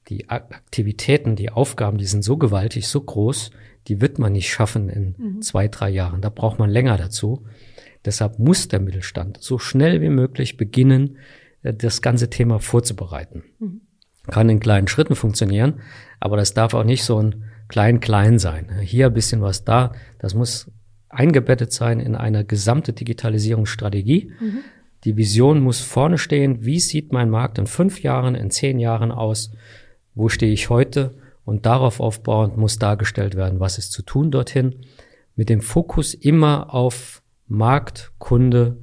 die Aktivitäten, die Aufgaben, die sind so gewaltig, so groß, die wird man nicht schaffen in mhm. zwei, drei Jahren. Da braucht man länger dazu. Deshalb muss der Mittelstand so schnell wie möglich beginnen, äh, das ganze Thema vorzubereiten. Mhm. Kann in kleinen Schritten funktionieren, aber das darf auch nicht so ein klein-klein sein. Hier ein bisschen was da, das muss eingebettet sein in eine gesamte Digitalisierungsstrategie. Mhm. Die Vision muss vorne stehen. Wie sieht mein Markt in fünf Jahren, in zehn Jahren aus? Wo stehe ich heute? Und darauf aufbauend muss dargestellt werden, was ist zu tun dorthin. Mit dem Fokus immer auf Markt, Kunde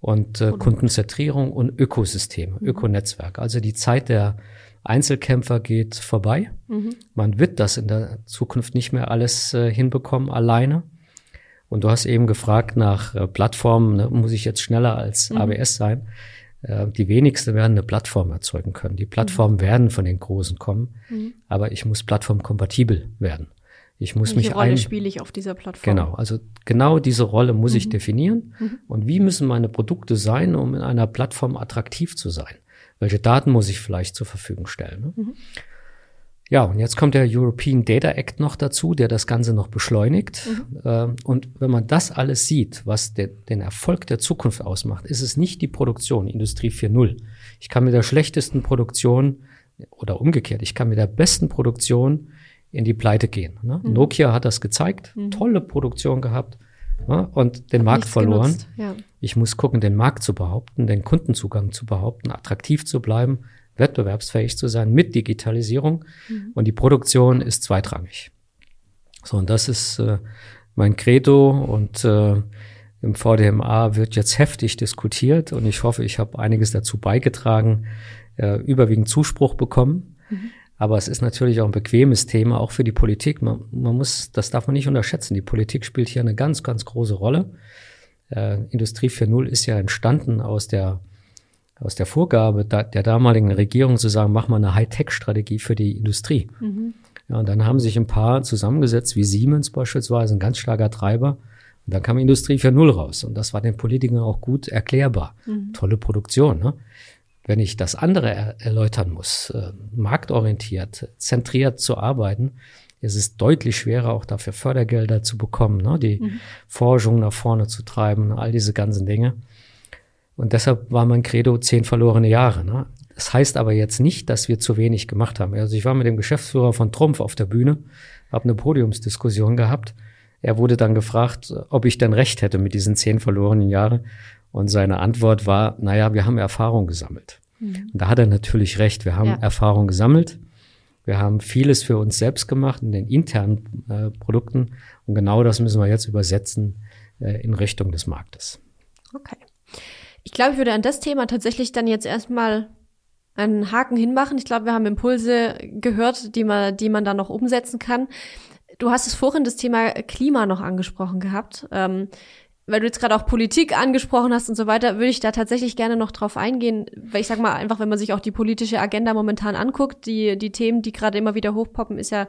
und äh, Kundenzentrierung und Ökosysteme, mhm. Ökonetzwerk. Also die Zeit der Einzelkämpfer geht vorbei. Mhm. Man wird das in der Zukunft nicht mehr alles äh, hinbekommen alleine. Und du hast eben gefragt nach äh, Plattformen, ne, muss ich jetzt schneller als mhm. AWS sein? Äh, die wenigsten werden eine Plattform erzeugen können. Die Plattformen mhm. werden von den Großen kommen, mhm. aber ich muss plattformkompatibel werden. Ich muss
Welche
mich
Rolle spiele ich auf dieser Plattform?
Genau, also genau diese Rolle muss ich mhm. definieren. Mhm. Und wie müssen meine Produkte sein, um in einer Plattform attraktiv zu sein? Welche Daten muss ich vielleicht zur Verfügung stellen? Ne? Mhm. Ja, und jetzt kommt der European Data Act noch dazu, der das Ganze noch beschleunigt. Mhm. Ähm, und wenn man das alles sieht, was der, den Erfolg der Zukunft ausmacht, ist es nicht die Produktion, Industrie 4.0. Ich kann mit der schlechtesten Produktion oder umgekehrt, ich kann mit der besten Produktion in die Pleite gehen. Ne? Mhm. Nokia hat das gezeigt, mhm. tolle Produktion gehabt ne? und den Markt verloren. Ja. Ich muss gucken, den Markt zu behaupten, den Kundenzugang zu behaupten, attraktiv zu bleiben, wettbewerbsfähig zu sein mit Digitalisierung. Mhm. Und die Produktion ist zweitrangig. So, und das ist äh, mein Credo und äh, im VDMA wird jetzt heftig diskutiert und ich hoffe, ich habe einiges dazu beigetragen, äh, überwiegend Zuspruch bekommen. Mhm. Aber es ist natürlich auch ein bequemes Thema, auch für die Politik. Man, man muss, das darf man nicht unterschätzen. Die Politik spielt hier eine ganz, ganz große Rolle. Äh, Industrie 4.0 ist ja entstanden aus der aus der Vorgabe der damaligen Regierung zu sagen, mach mal eine Hightech-Strategie für die Industrie. Mhm. Ja, und dann haben sich ein paar zusammengesetzt, wie Siemens beispielsweise, ein ganz starker Treiber. Und dann kam Industrie 4.0 raus. Und das war den Politikern auch gut erklärbar. Mhm. Tolle Produktion. Ne? Wenn ich das andere er erläutern muss, äh, marktorientiert, zentriert zu arbeiten, ist es deutlich schwerer, auch dafür Fördergelder zu bekommen, ne? die mhm. Forschung nach vorne zu treiben, all diese ganzen Dinge. Und deshalb war mein Credo zehn verlorene Jahre. Ne? Das heißt aber jetzt nicht, dass wir zu wenig gemacht haben. Also ich war mit dem Geschäftsführer von Trumpf auf der Bühne, habe eine Podiumsdiskussion gehabt. Er wurde dann gefragt, ob ich denn recht hätte mit diesen zehn verlorenen Jahren. Und seine Antwort war, naja, wir haben Erfahrung gesammelt. Mhm. Und da hat er natürlich recht. Wir haben ja. Erfahrung gesammelt. Wir haben vieles für uns selbst gemacht in den internen äh, Produkten. Und genau das müssen wir jetzt übersetzen äh, in Richtung des Marktes.
Okay. Ich glaube, ich würde an das Thema tatsächlich dann jetzt erstmal einen Haken hinmachen. Ich glaube, wir haben Impulse gehört, die man, die man dann noch umsetzen kann. Du hast es vorhin das Thema Klima noch angesprochen gehabt. Ähm, weil du jetzt gerade auch Politik angesprochen hast und so weiter, würde ich da tatsächlich gerne noch drauf eingehen, weil ich sag mal einfach, wenn man sich auch die politische Agenda momentan anguckt, die die Themen, die gerade immer wieder hochpoppen, ist ja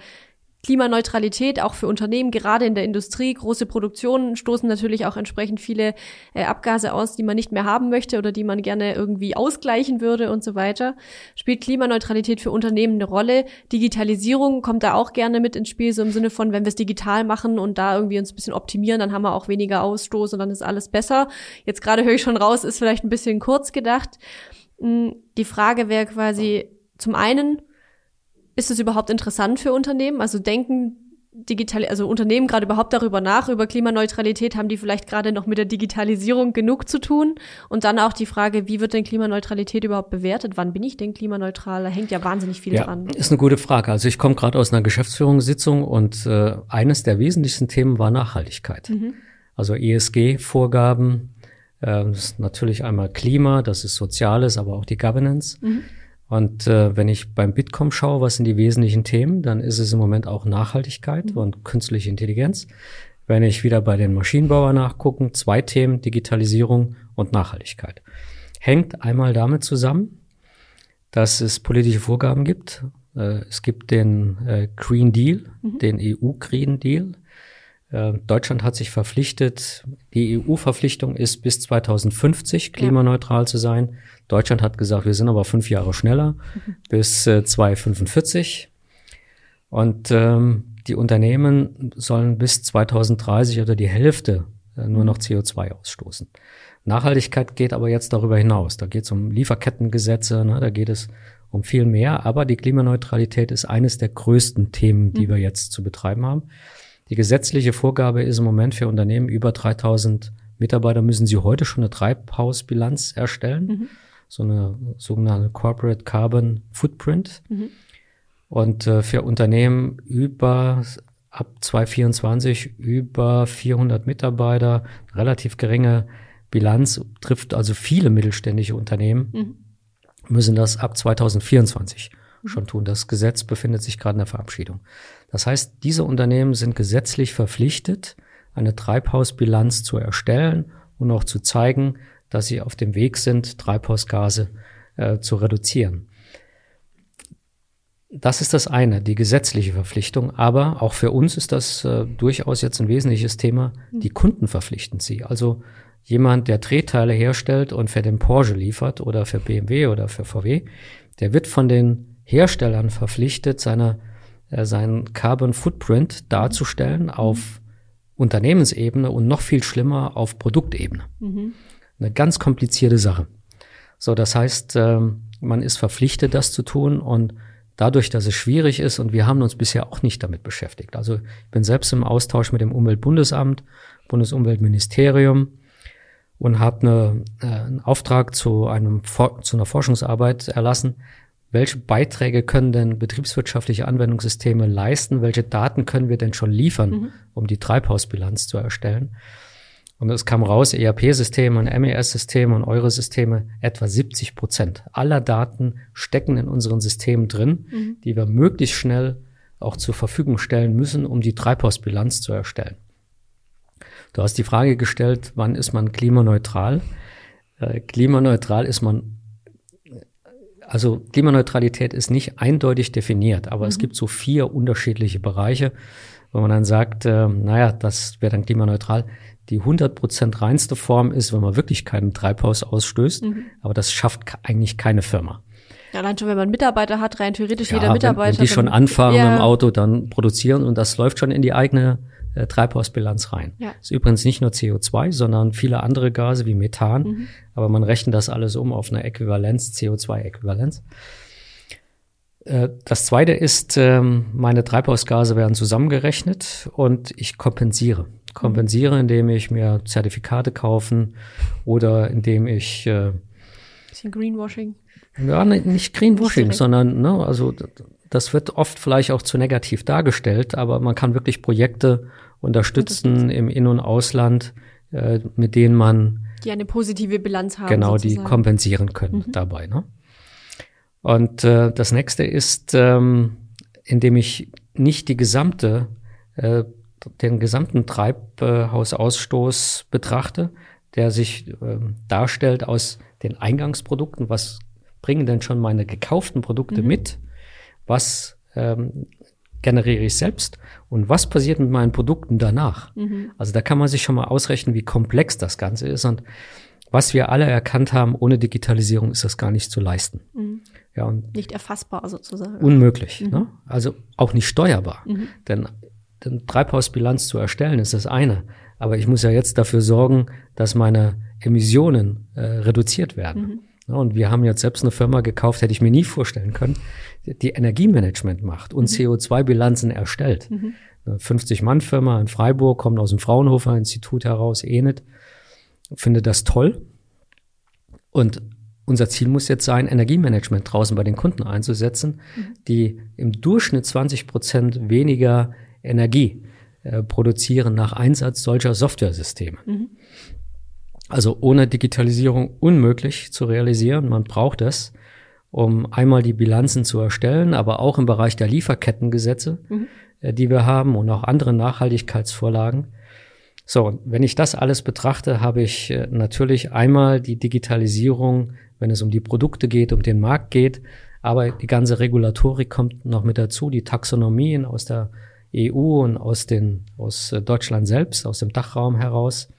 Klimaneutralität auch für Unternehmen, gerade in der Industrie. Große Produktionen stoßen natürlich auch entsprechend viele äh, Abgase aus, die man nicht mehr haben möchte oder die man gerne irgendwie ausgleichen würde und so weiter. Spielt Klimaneutralität für Unternehmen eine Rolle? Digitalisierung kommt da auch gerne mit ins Spiel, so im Sinne von, wenn wir es digital machen und da irgendwie uns ein bisschen optimieren, dann haben wir auch weniger Ausstoß und dann ist alles besser. Jetzt gerade höre ich schon raus, ist vielleicht ein bisschen kurz gedacht. Hm, die Frage wäre quasi zum einen, ist es überhaupt interessant für Unternehmen? Also denken digital, also Unternehmen gerade überhaupt darüber nach, über Klimaneutralität, haben die vielleicht gerade noch mit der Digitalisierung genug zu tun? Und dann auch die Frage, wie wird denn Klimaneutralität überhaupt bewertet? Wann bin ich denn klimaneutral? Da hängt ja wahnsinnig viel ja, dran.
Ist eine gute Frage. Also ich komme gerade aus einer Geschäftsführungssitzung und äh, eines der wesentlichsten Themen war Nachhaltigkeit. Mhm. Also ESG-Vorgaben, äh, das ist natürlich einmal Klima, das ist Soziales, aber auch die Governance. Mhm. Und äh, wenn ich beim Bitkom schaue, was sind die wesentlichen Themen, dann ist es im Moment auch Nachhaltigkeit mhm. und künstliche Intelligenz. Wenn ich wieder bei den Maschinenbauern nachgucken, zwei Themen, Digitalisierung und Nachhaltigkeit. Hängt einmal damit zusammen, dass es politische Vorgaben gibt. Äh, es gibt den äh, Green Deal, mhm. den EU Green Deal. Äh, Deutschland hat sich verpflichtet, die EU-Verpflichtung ist bis 2050 klimaneutral ja. zu sein. Deutschland hat gesagt, wir sind aber fünf Jahre schneller, mhm. bis äh, 2045. Und ähm, die Unternehmen sollen bis 2030 oder die Hälfte äh, nur noch CO2 ausstoßen. Nachhaltigkeit geht aber jetzt darüber hinaus. Da geht es um Lieferkettengesetze, ne, da geht es um viel mehr. Aber die Klimaneutralität ist eines der größten Themen, die mhm. wir jetzt zu betreiben haben. Die gesetzliche Vorgabe ist im Moment für Unternehmen über 3000 Mitarbeiter müssen sie heute schon eine Treibhausbilanz erstellen. Mhm. So eine sogenannte Corporate Carbon Footprint. Mhm. Und äh, für Unternehmen über ab 2024 über 400 Mitarbeiter, relativ geringe Bilanz, trifft also viele mittelständische Unternehmen, mhm. müssen das ab 2024 mhm. schon tun. Das Gesetz befindet sich gerade in der Verabschiedung. Das heißt, diese Unternehmen sind gesetzlich verpflichtet, eine Treibhausbilanz zu erstellen und auch zu zeigen, dass sie auf dem Weg sind, Treibhausgase äh, zu reduzieren. Das ist das eine, die gesetzliche Verpflichtung. Aber auch für uns ist das äh, durchaus jetzt ein wesentliches Thema. Die Kunden verpflichten sie. Also jemand, der Drehteile herstellt und für den Porsche liefert oder für BMW oder für VW, der wird von den Herstellern verpflichtet, seine, seinen Carbon Footprint darzustellen auf Unternehmensebene und noch viel schlimmer auf Produktebene. Mhm. Eine ganz komplizierte Sache. So, das heißt, äh, man ist verpflichtet, das zu tun und dadurch, dass es schwierig ist und wir haben uns bisher auch nicht damit beschäftigt. Also ich bin selbst im Austausch mit dem Umweltbundesamt, Bundesumweltministerium und habe eine, äh, einen Auftrag zu, einem, zu einer Forschungsarbeit erlassen. Welche Beiträge können denn betriebswirtschaftliche Anwendungssysteme leisten? Welche Daten können wir denn schon liefern, mhm. um die Treibhausbilanz zu erstellen? Und es kam raus, ERP-Systeme und MES-Systeme und eure Systeme, etwa 70 Prozent aller Daten stecken in unseren Systemen drin, mhm. die wir möglichst schnell auch zur Verfügung stellen müssen, um die Treibhausbilanz zu erstellen. Du hast die Frage gestellt, wann ist man klimaneutral? Äh, klimaneutral ist man, also Klimaneutralität ist nicht eindeutig definiert, aber mhm. es gibt so vier unterschiedliche Bereiche, wo man dann sagt, äh, naja, das wäre dann klimaneutral die 100% reinste Form ist, wenn man wirklich keinen Treibhaus ausstößt. Mhm. Aber das schafft eigentlich keine Firma.
Ja, allein schon, wenn man Mitarbeiter hat, rein theoretisch ja, jeder Mitarbeiter.
Wenn, wenn die schon anfahren ja. im Auto, dann produzieren und das läuft schon in die eigene äh, Treibhausbilanz rein. Ja. ist übrigens nicht nur CO2, sondern viele andere Gase wie Methan. Mhm. Aber man rechnet das alles um auf eine Äquivalenz, CO2-Äquivalenz. Äh, das zweite ist, ähm, meine Treibhausgase werden zusammengerechnet und ich kompensiere kompensiere, indem ich mir Zertifikate kaufen oder indem ich äh,
bisschen Greenwashing.
Ja, ne, nicht Greenwashing, sondern ne, also das wird oft vielleicht auch zu negativ dargestellt, aber man kann wirklich Projekte unterstützen im In- und Ausland, äh, mit denen man
die eine positive Bilanz haben.
Genau, sozusagen. die kompensieren können mhm. dabei. Ne? Und äh, das nächste ist, ähm, indem ich nicht die gesamte äh, den gesamten Treibhausausstoß betrachte, der sich äh, darstellt aus den Eingangsprodukten, was bringen denn schon meine gekauften Produkte mhm. mit, was ähm, generiere ich selbst und was passiert mit meinen Produkten danach. Mhm. Also da kann man sich schon mal ausrechnen, wie komplex das Ganze ist und was wir alle erkannt haben, ohne Digitalisierung ist das gar nicht zu leisten. Mhm.
Ja, und nicht erfassbar sozusagen.
Unmöglich. Mhm. Ne? Also auch nicht steuerbar. Mhm. Denn eine Treibhausbilanz zu erstellen, ist das eine. Aber ich muss ja jetzt dafür sorgen, dass meine Emissionen äh, reduziert werden. Mhm. und wir haben jetzt selbst eine Firma gekauft, hätte ich mir nie vorstellen können, die Energiemanagement macht und mhm. CO2-Bilanzen erstellt. Mhm. Eine 50-Mann-Firma in Freiburg, kommt aus dem Fraunhofer Institut heraus, ENET, finde das toll. Und unser Ziel muss jetzt sein, Energiemanagement draußen bei den Kunden einzusetzen, mhm. die im Durchschnitt 20 Prozent weniger Energie äh, produzieren nach Einsatz solcher Softwaresysteme. Mhm. Also ohne Digitalisierung unmöglich zu realisieren. Man braucht es, um einmal die Bilanzen zu erstellen, aber auch im Bereich der Lieferkettengesetze, mhm. äh, die wir haben und auch andere Nachhaltigkeitsvorlagen. So, wenn ich das alles betrachte, habe ich äh, natürlich einmal die Digitalisierung, wenn es um die Produkte geht, um den Markt geht, aber die ganze Regulatorik kommt noch mit dazu, die Taxonomien aus der EU und aus, den, aus äh, Deutschland selbst, aus dem Dachraum heraus.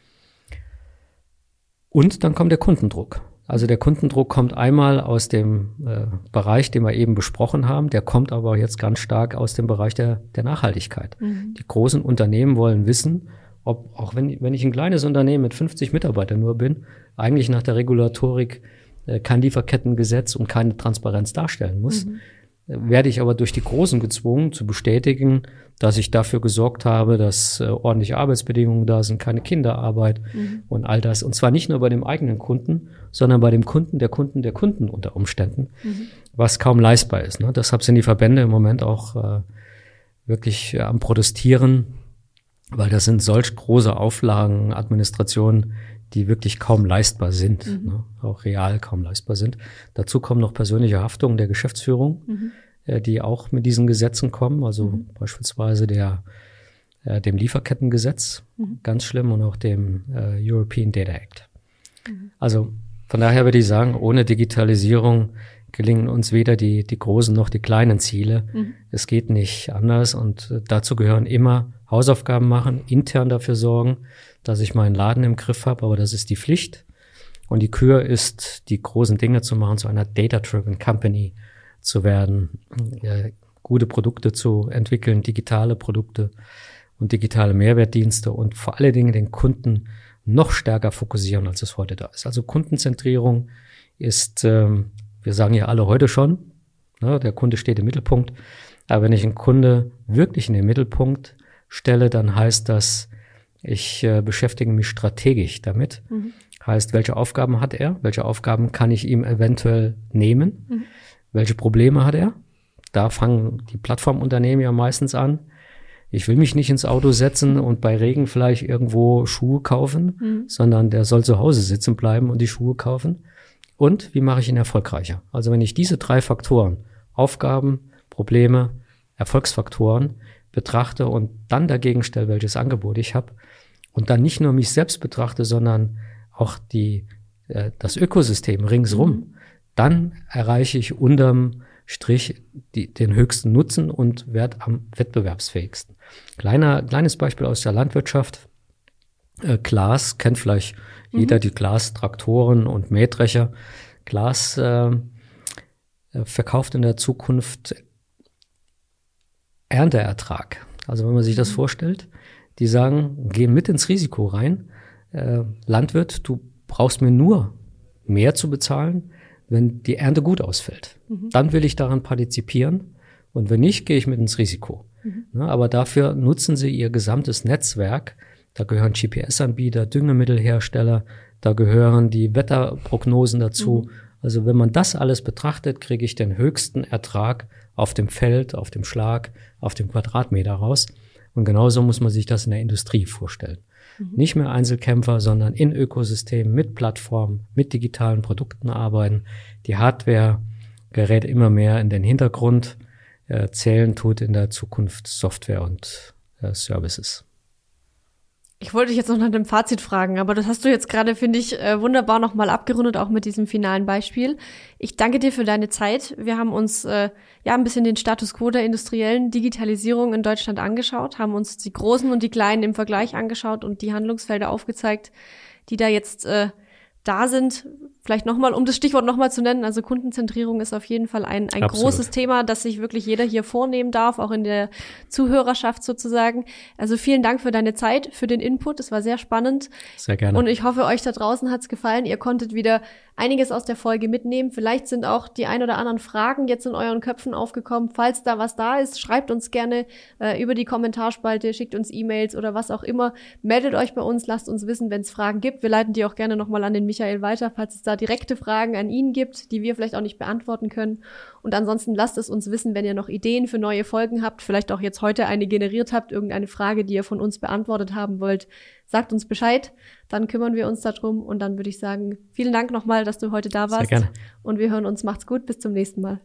Und dann kommt der Kundendruck. Also der Kundendruck kommt einmal aus dem äh, Bereich, den wir eben besprochen haben, der kommt aber jetzt ganz stark aus dem Bereich der, der Nachhaltigkeit. Mhm. Die großen Unternehmen wollen wissen, ob auch wenn, wenn ich ein kleines Unternehmen mit 50 Mitarbeitern nur bin, eigentlich nach der Regulatorik äh, kein Lieferkettengesetz und keine Transparenz darstellen muss. Mhm. Werde ich aber durch die Großen gezwungen zu bestätigen, dass ich dafür gesorgt habe, dass äh, ordentliche Arbeitsbedingungen da sind, keine Kinderarbeit mhm. und all das. Und zwar nicht nur bei dem eigenen Kunden, sondern bei dem Kunden der Kunden der Kunden unter Umständen, mhm. was kaum leistbar ist. Ne? Deshalb sind die Verbände im Moment auch äh, wirklich äh, am Protestieren, weil das sind solch große Auflagen, Administrationen, die wirklich kaum leistbar sind, mhm. ne? auch real kaum leistbar sind. Dazu kommen noch persönliche Haftungen der Geschäftsführung, mhm. äh, die auch mit diesen Gesetzen kommen, also mhm. beispielsweise der äh, dem Lieferkettengesetz, mhm. ganz schlimm, und auch dem äh, European Data Act. Mhm. Also von daher würde ich sagen, ohne Digitalisierung gelingen uns weder die, die großen noch die kleinen Ziele. Mhm. Es geht nicht anders und äh, dazu gehören immer Hausaufgaben machen, intern dafür sorgen, dass ich meinen Laden im Griff habe, aber das ist die Pflicht. Und die Kür ist, die großen Dinge zu machen, zu einer Data-Driven Company zu werden, ja, gute Produkte zu entwickeln, digitale Produkte und digitale Mehrwertdienste und vor allen Dingen den Kunden noch stärker fokussieren, als es heute da ist. Also Kundenzentrierung ist, ähm, wir sagen ja alle heute schon, ne, der Kunde steht im Mittelpunkt. Aber wenn ich einen Kunde wirklich in den Mittelpunkt stelle, dann heißt das, ich äh, beschäftige mich strategisch damit. Mhm. Heißt, welche Aufgaben hat er? Welche Aufgaben kann ich ihm eventuell nehmen? Mhm. Welche Probleme hat er? Da fangen die Plattformunternehmen ja meistens an. Ich will mich nicht ins Auto setzen und bei Regen vielleicht irgendwo Schuhe kaufen, mhm. sondern der soll zu Hause sitzen bleiben und die Schuhe kaufen. Und wie mache ich ihn erfolgreicher? Also wenn ich diese drei Faktoren, Aufgaben, Probleme, Erfolgsfaktoren betrachte und dann dagegen stelle, welches Angebot ich habe, und dann nicht nur mich selbst betrachte, sondern auch die, äh, das Ökosystem ringsrum, mhm. dann erreiche ich unterm Strich die, den höchsten Nutzen und werde am wettbewerbsfähigsten. Kleiner, kleines Beispiel aus der Landwirtschaft. Äh, Glas kennt vielleicht mhm. jeder die Glas-Traktoren und Mähdrescher. Glas äh, äh verkauft in der Zukunft Ernteertrag. Also wenn man sich das mhm. vorstellt, die sagen, geh mit ins Risiko rein. Äh, Landwirt, du brauchst mir nur mehr zu bezahlen, wenn die Ernte gut ausfällt. Mhm. Dann will ich daran partizipieren. Und wenn nicht, gehe ich mit ins Risiko. Mhm. Ja, aber dafür nutzen sie ihr gesamtes Netzwerk. Da gehören GPS-Anbieter, Düngemittelhersteller, da gehören die Wetterprognosen dazu. Mhm. Also wenn man das alles betrachtet, kriege ich den höchsten Ertrag auf dem Feld, auf dem Schlag, auf dem Quadratmeter raus. Und genauso muss man sich das in der Industrie vorstellen. Mhm. Nicht mehr Einzelkämpfer, sondern in Ökosystemen mit Plattformen, mit digitalen Produkten arbeiten. Die Hardware gerät immer mehr in den Hintergrund. Äh, zählen tut in der Zukunft Software und äh, Services.
Ich wollte dich jetzt noch nach dem Fazit fragen, aber das hast du jetzt gerade, finde ich, äh, wunderbar nochmal abgerundet, auch mit diesem finalen Beispiel. Ich danke dir für deine Zeit. Wir haben uns äh, ja ein bisschen den Status quo der industriellen Digitalisierung in Deutschland angeschaut, haben uns die großen und die kleinen im Vergleich angeschaut und die Handlungsfelder aufgezeigt, die da jetzt äh, da sind. Vielleicht nochmal, um das Stichwort nochmal zu nennen, also Kundenzentrierung ist auf jeden Fall ein, ein großes Thema, das sich wirklich jeder hier vornehmen darf, auch in der Zuhörerschaft sozusagen. Also vielen Dank für deine Zeit, für den Input. Es war sehr spannend.
Sehr gerne.
Und ich hoffe, euch da draußen hat's gefallen. Ihr konntet wieder einiges aus der Folge mitnehmen. Vielleicht sind auch die ein oder anderen Fragen jetzt in euren Köpfen aufgekommen. Falls da was da ist, schreibt uns gerne äh, über die Kommentarspalte, schickt uns E-Mails oder was auch immer. Meldet euch bei uns, lasst uns wissen, wenn es Fragen gibt. Wir leiten die auch gerne nochmal an den Michael weiter, falls es da direkte Fragen an ihn gibt, die wir vielleicht auch nicht beantworten können. Und ansonsten lasst es uns wissen, wenn ihr noch Ideen für neue Folgen habt, vielleicht auch jetzt heute eine generiert habt, irgendeine Frage, die ihr von uns beantwortet haben wollt. Sagt uns Bescheid, dann kümmern wir uns darum und dann würde ich sagen, vielen Dank nochmal, dass du heute da warst.
Sehr gerne.
Und wir hören uns. Macht's gut, bis zum nächsten Mal.